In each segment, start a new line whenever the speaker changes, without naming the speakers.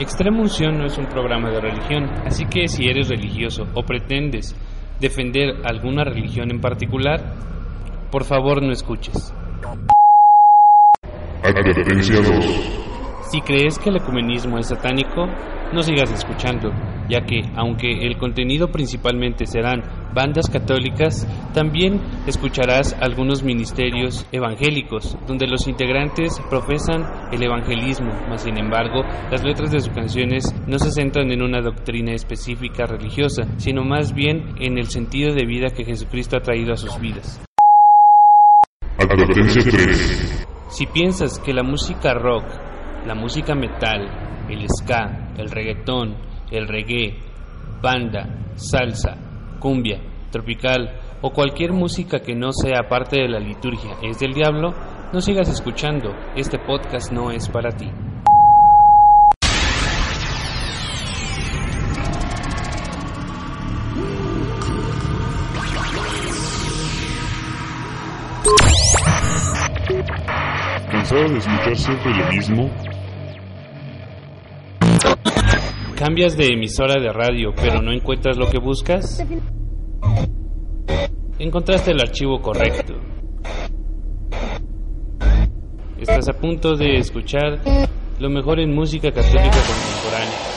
Extrema Unción no es un programa de religión, así que si eres religioso o pretendes defender alguna religión en particular, por favor no escuches.
Advertencia 2.
Si crees que el ecumenismo es satánico, no sigas escuchando, ya que aunque el contenido principalmente serán bandas católicas, también escucharás algunos ministerios evangélicos, donde los integrantes profesan el evangelismo, mas sin embargo, las letras de sus canciones no se centran en una doctrina específica religiosa, sino más bien en el sentido de vida que Jesucristo ha traído a sus vidas.
Advertencia 3.
Si piensas que la música rock, la música metal, el ska, el reggaetón, el reggae, banda, salsa, cumbia, tropical o cualquier música que no sea parte de la liturgia es del diablo, no sigas escuchando, este podcast no es para ti.
¿Cansado de escuchar siempre lo mismo?
¿Cambias de emisora de radio pero no encuentras lo que buscas? Encontraste el archivo correcto. Estás a punto de escuchar lo mejor en música católica contemporánea.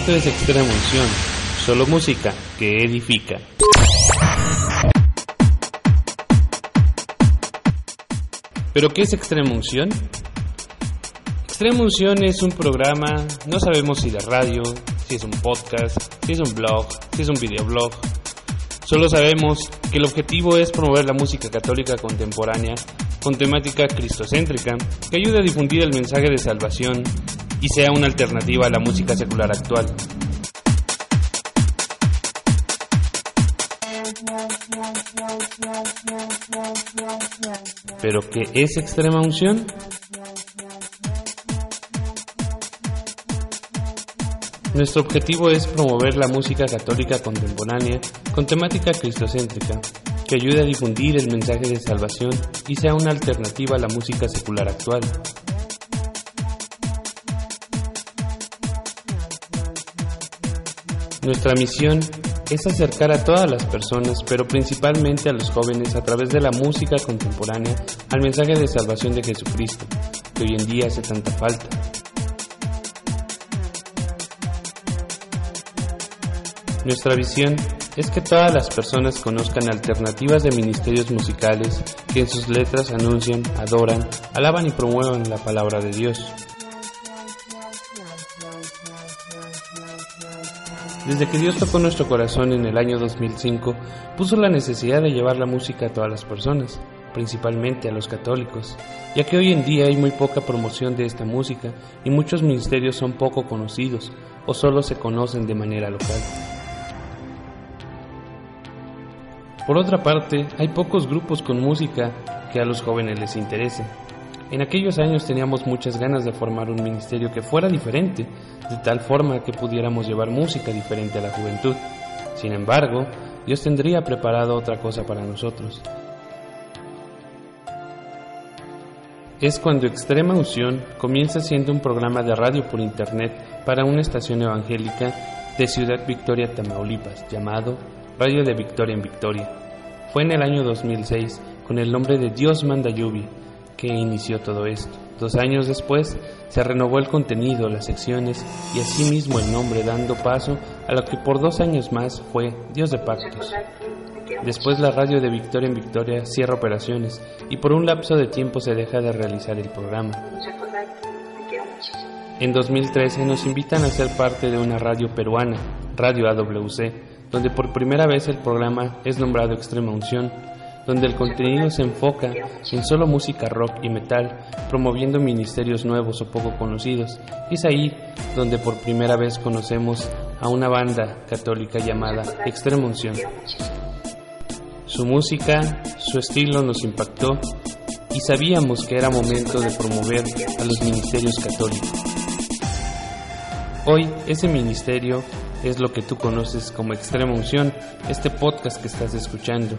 Esto es Extrema Unción, solo música que edifica. ¿Pero qué es Extrema Unción? Extrema Unción es un programa, no sabemos si de radio, si es un podcast, si es un blog, si es un videoblog. Solo sabemos que el objetivo es promover la música católica contemporánea con temática cristocéntrica que ayude a difundir el mensaje de salvación y sea una alternativa a la música secular actual. ¿Pero qué es extrema unción? Nuestro objetivo es promover la música católica contemporánea con temática cristocéntrica, que ayude a difundir el mensaje de salvación y sea una alternativa a la música secular actual. Nuestra misión es acercar a todas las personas, pero principalmente a los jóvenes, a través de la música contemporánea, al mensaje de salvación de Jesucristo, que hoy en día hace tanta falta. Nuestra visión es que todas las personas conozcan alternativas de ministerios musicales que en sus letras anuncian, adoran, alaban y promuevan la palabra de Dios. Desde que Dios tocó nuestro corazón en el año 2005, puso la necesidad de llevar la música a todas las personas, principalmente a los católicos, ya que hoy en día hay muy poca promoción de esta música y muchos ministerios son poco conocidos o solo se conocen de manera local. Por otra parte, hay pocos grupos con música que a los jóvenes les interese. En aquellos años teníamos muchas ganas de formar un ministerio que fuera diferente, de tal forma que pudiéramos llevar música diferente a la juventud. Sin embargo, Dios tendría preparado otra cosa para nosotros. Es cuando Extrema Unción comienza siendo un programa de radio por internet para una estación evangélica de Ciudad Victoria, Tamaulipas, llamado Radio de Victoria en Victoria. Fue en el año 2006, con el nombre de Dios manda lluvia, que inició todo esto. Dos años después se renovó el contenido, las secciones y asimismo el nombre, dando paso a lo que por dos años más fue Dios de Pactos. Después la radio de Victoria en Victoria cierra operaciones y por un lapso de tiempo se deja de realizar el programa. En 2013 nos invitan a ser parte de una radio peruana, Radio AWC, donde por primera vez el programa es nombrado Extrema Unción, donde el contenido se enfoca en solo música rock y metal, promoviendo ministerios nuevos o poco conocidos. Es ahí donde por primera vez conocemos a una banda católica llamada Extrema Unción. Su música, su estilo nos impactó y sabíamos que era momento de promover a los ministerios católicos. Hoy ese ministerio es lo que tú conoces como Extrema Unción, este podcast que estás escuchando.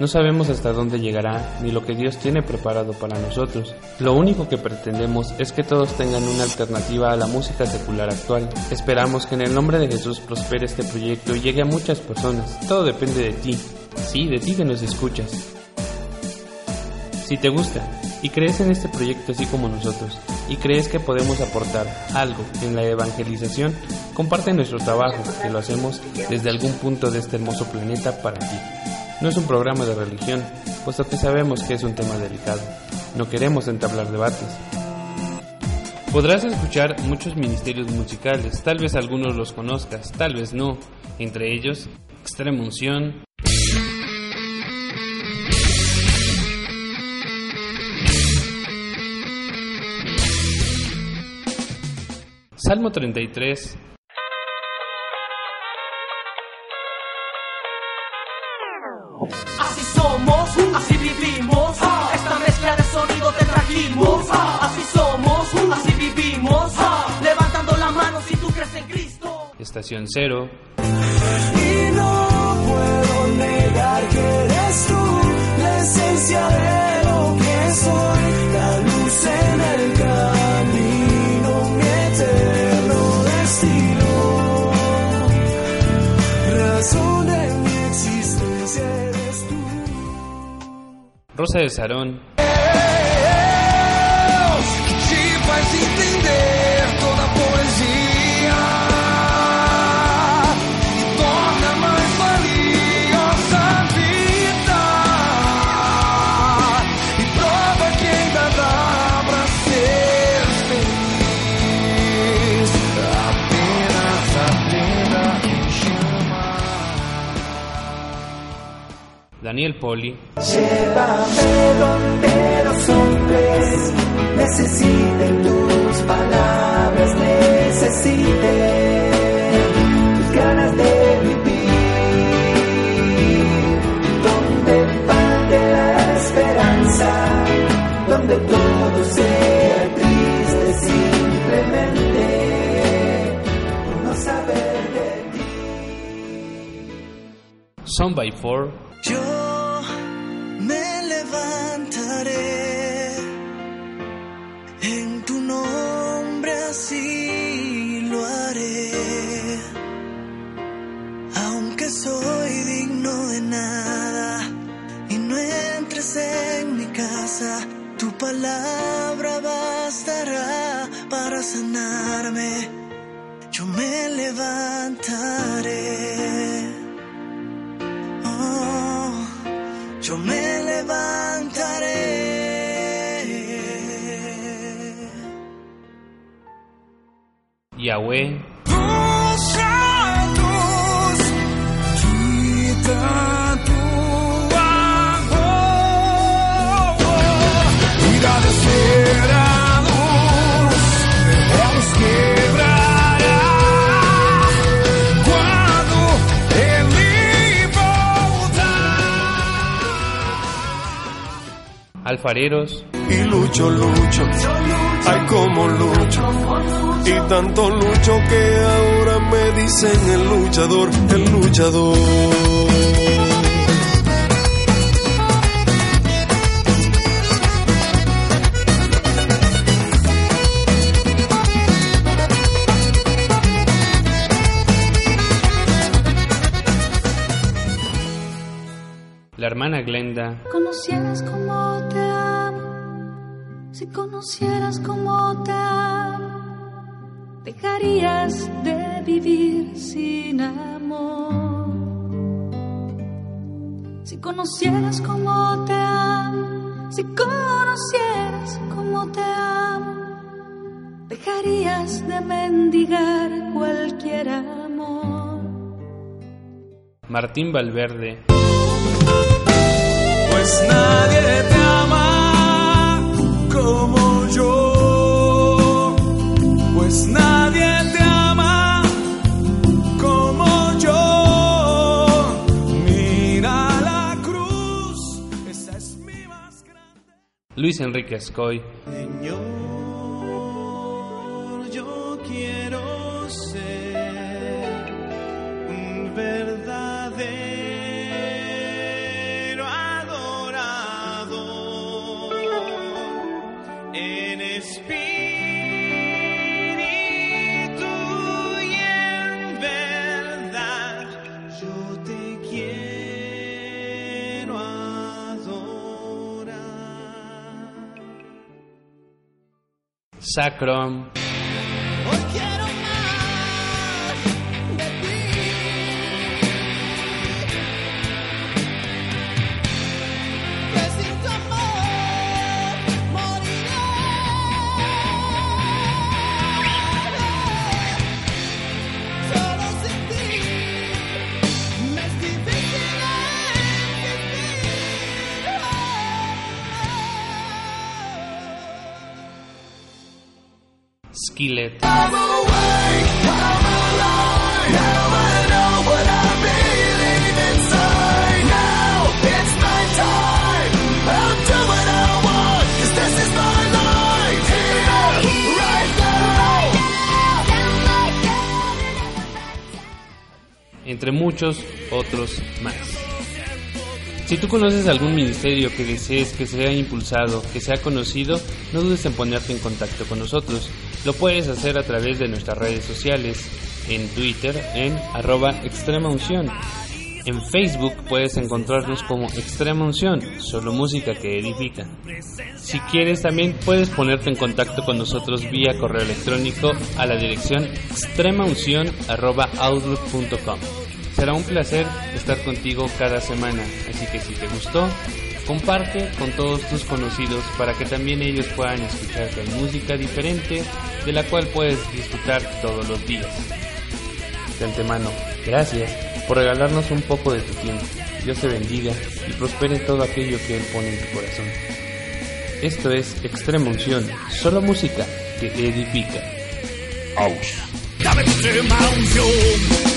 No sabemos hasta dónde llegará ni lo que Dios tiene preparado para nosotros. Lo único que pretendemos es que todos tengan una alternativa a la música secular actual. Esperamos que en el nombre de Jesús prospere este proyecto y llegue a muchas personas. Todo depende de ti. Sí, de ti que nos escuchas. Si te gusta y crees en este proyecto así como nosotros, y crees que podemos aportar algo en la evangelización, comparte nuestro trabajo, que lo hacemos desde algún punto de este hermoso planeta para ti. No es un programa de religión, puesto que sabemos que es un tema delicado. No queremos entablar debates. Podrás escuchar muchos ministerios musicales, tal vez algunos los conozcas, tal vez no, entre ellos Extrema Unción, Salmo 33.
Así somos, así vivimos. Esta mezcla de sonido te trajimos. Así somos, así vivimos. Levantando la mano si tú crees en Cristo.
Estación Cero.
Y no puedo negar que eres tú la esencia de lo que soy, la luz en el camino,
Rosa de Sarón. Daniel Poli.
Llévame donde los hombres necesiten tus palabras, necesiten
Yo me levantaré en tu nombre, así lo haré. Aunque soy digno de nada y no entres en mi casa, tu palabra bastará para sanarme. Yo me levantaré. Voltar.
Alfareros.
y lucho, lucho, ay como lucho, y tanto lucho que ahora me dicen el luchador, el luchador.
La hermana Glenda.
conocieras como te amo, si conocieras como te amo, dejarías de vivir sin amor. Si conocieras como te amo, si conocieras como te amo, dejarías de mendigar cualquier amor.
Martín Valverde.
Pues nadie te
Luis Enrique.
Señor,
Sacrum. Entre muchos otros más. Si tú conoces algún ministerio que desees que sea impulsado, que sea conocido, no dudes en ponerte en contacto con nosotros. Lo puedes hacer a través de nuestras redes sociales, en Twitter en arroba. En Facebook puedes encontrarnos como Extrema Unción, solo música que edifica. Si quieres también puedes ponerte en contacto con nosotros vía correo electrónico a la dirección extremaunción@outlook.com. Será un placer estar contigo cada semana, así que si te gustó, comparte con todos tus conocidos para que también ellos puedan escuchar música diferente de la cual puedes disfrutar todos los días. De antemano, gracias por regalarnos un poco de tu tiempo. Dios te bendiga y prospere todo aquello que Él pone en tu corazón. Esto es Extrema Unción, solo música que edifica.
Aus.
Dame extrema unción.